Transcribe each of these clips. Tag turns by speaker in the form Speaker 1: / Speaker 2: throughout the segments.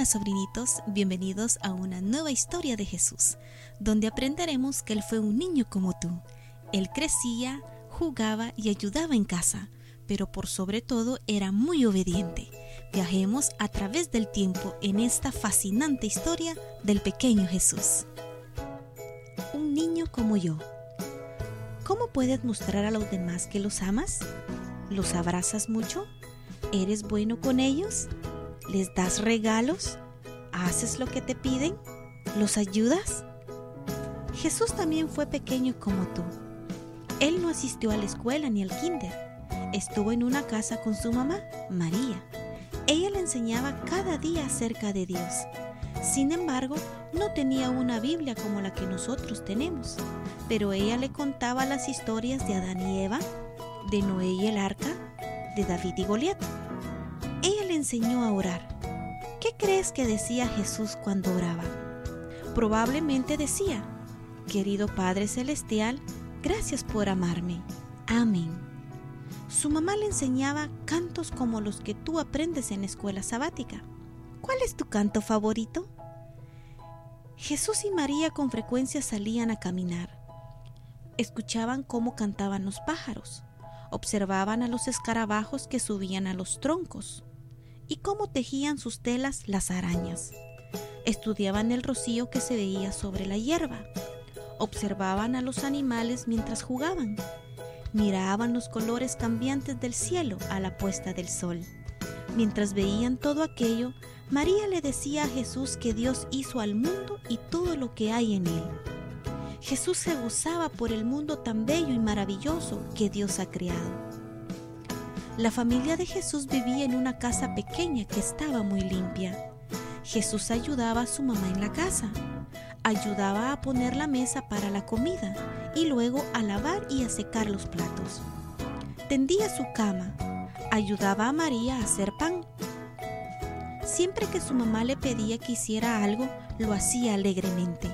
Speaker 1: Hola sobrinitos, bienvenidos a una nueva historia de Jesús, donde aprenderemos que Él fue un niño como tú. Él crecía, jugaba y ayudaba en casa, pero por sobre todo era muy obediente. Viajemos a través del tiempo en esta fascinante historia del pequeño Jesús. Un niño como yo. ¿Cómo puedes mostrar a los demás que los amas? ¿Los abrazas mucho? ¿Eres bueno con ellos? ¿Les das regalos? ¿Haces lo que te piden? ¿Los ayudas? Jesús también fue pequeño como tú. Él no asistió a la escuela ni al kinder. Estuvo en una casa con su mamá, María. Ella le enseñaba cada día acerca de Dios. Sin embargo, no tenía una Biblia como la que nosotros tenemos, pero ella le contaba las historias de Adán y Eva, de Noé y el arca, de David y Goliat enseñó a orar. ¿Qué crees que decía Jesús cuando oraba? Probablemente decía, Querido Padre Celestial, gracias por amarme. Amén. Su mamá le enseñaba cantos como los que tú aprendes en escuela sabática. ¿Cuál es tu canto favorito? Jesús y María con frecuencia salían a caminar. Escuchaban cómo cantaban los pájaros, observaban a los escarabajos que subían a los troncos, y cómo tejían sus telas las arañas. Estudiaban el rocío que se veía sobre la hierba. Observaban a los animales mientras jugaban. Miraban los colores cambiantes del cielo a la puesta del sol. Mientras veían todo aquello, María le decía a Jesús que Dios hizo al mundo y todo lo que hay en él. Jesús se gozaba por el mundo tan bello y maravilloso que Dios ha creado. La familia de Jesús vivía en una casa pequeña que estaba muy limpia. Jesús ayudaba a su mamá en la casa, ayudaba a poner la mesa para la comida y luego a lavar y a secar los platos. Tendía su cama, ayudaba a María a hacer pan. Siempre que su mamá le pedía que hiciera algo, lo hacía alegremente.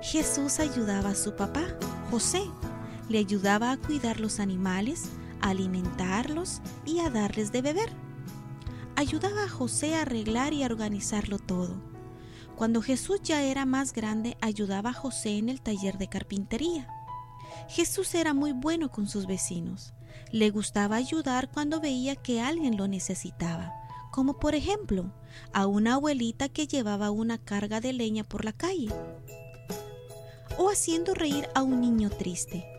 Speaker 1: Jesús ayudaba a su papá, José, le ayudaba a cuidar los animales, alimentarlos y a darles de beber. Ayudaba a José a arreglar y a organizarlo todo. Cuando Jesús ya era más grande, ayudaba a José en el taller de carpintería. Jesús era muy bueno con sus vecinos. Le gustaba ayudar cuando veía que alguien lo necesitaba, como por ejemplo a una abuelita que llevaba una carga de leña por la calle, o haciendo reír a un niño triste.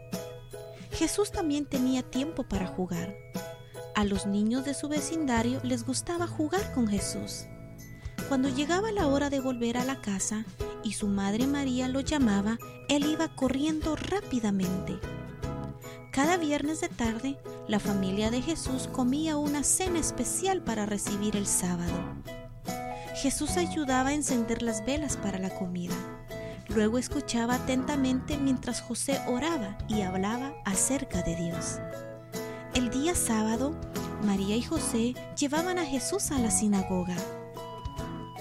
Speaker 1: Jesús también tenía tiempo para jugar. A los niños de su vecindario les gustaba jugar con Jesús. Cuando llegaba la hora de volver a la casa y su madre María lo llamaba, él iba corriendo rápidamente. Cada viernes de tarde, la familia de Jesús comía una cena especial para recibir el sábado. Jesús ayudaba a encender las velas para la comida. Luego escuchaba atentamente mientras José oraba y hablaba acerca de Dios. El día sábado, María y José llevaban a Jesús a la sinagoga.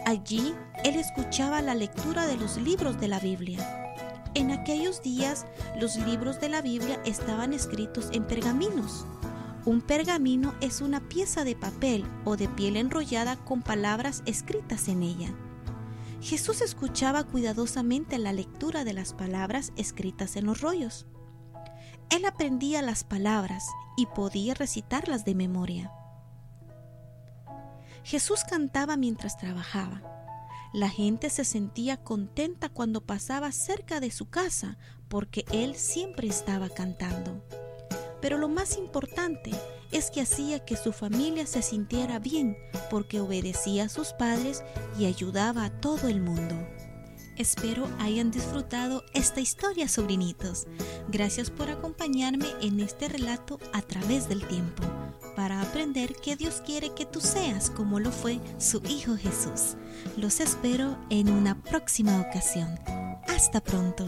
Speaker 1: Allí él escuchaba la lectura de los libros de la Biblia. En aquellos días los libros de la Biblia estaban escritos en pergaminos. Un pergamino es una pieza de papel o de piel enrollada con palabras escritas en ella. Jesús escuchaba cuidadosamente la lectura de las palabras escritas en los rollos. Él aprendía las palabras y podía recitarlas de memoria. Jesús cantaba mientras trabajaba. La gente se sentía contenta cuando pasaba cerca de su casa porque Él siempre estaba cantando. Pero lo más importante es que hacía que su familia se sintiera bien porque obedecía a sus padres y ayudaba a todo el mundo. Espero hayan disfrutado esta historia, sobrinitos. Gracias por acompañarme en este relato a través del tiempo, para aprender que Dios quiere que tú seas como lo fue su Hijo Jesús. Los espero en una próxima ocasión. Hasta pronto.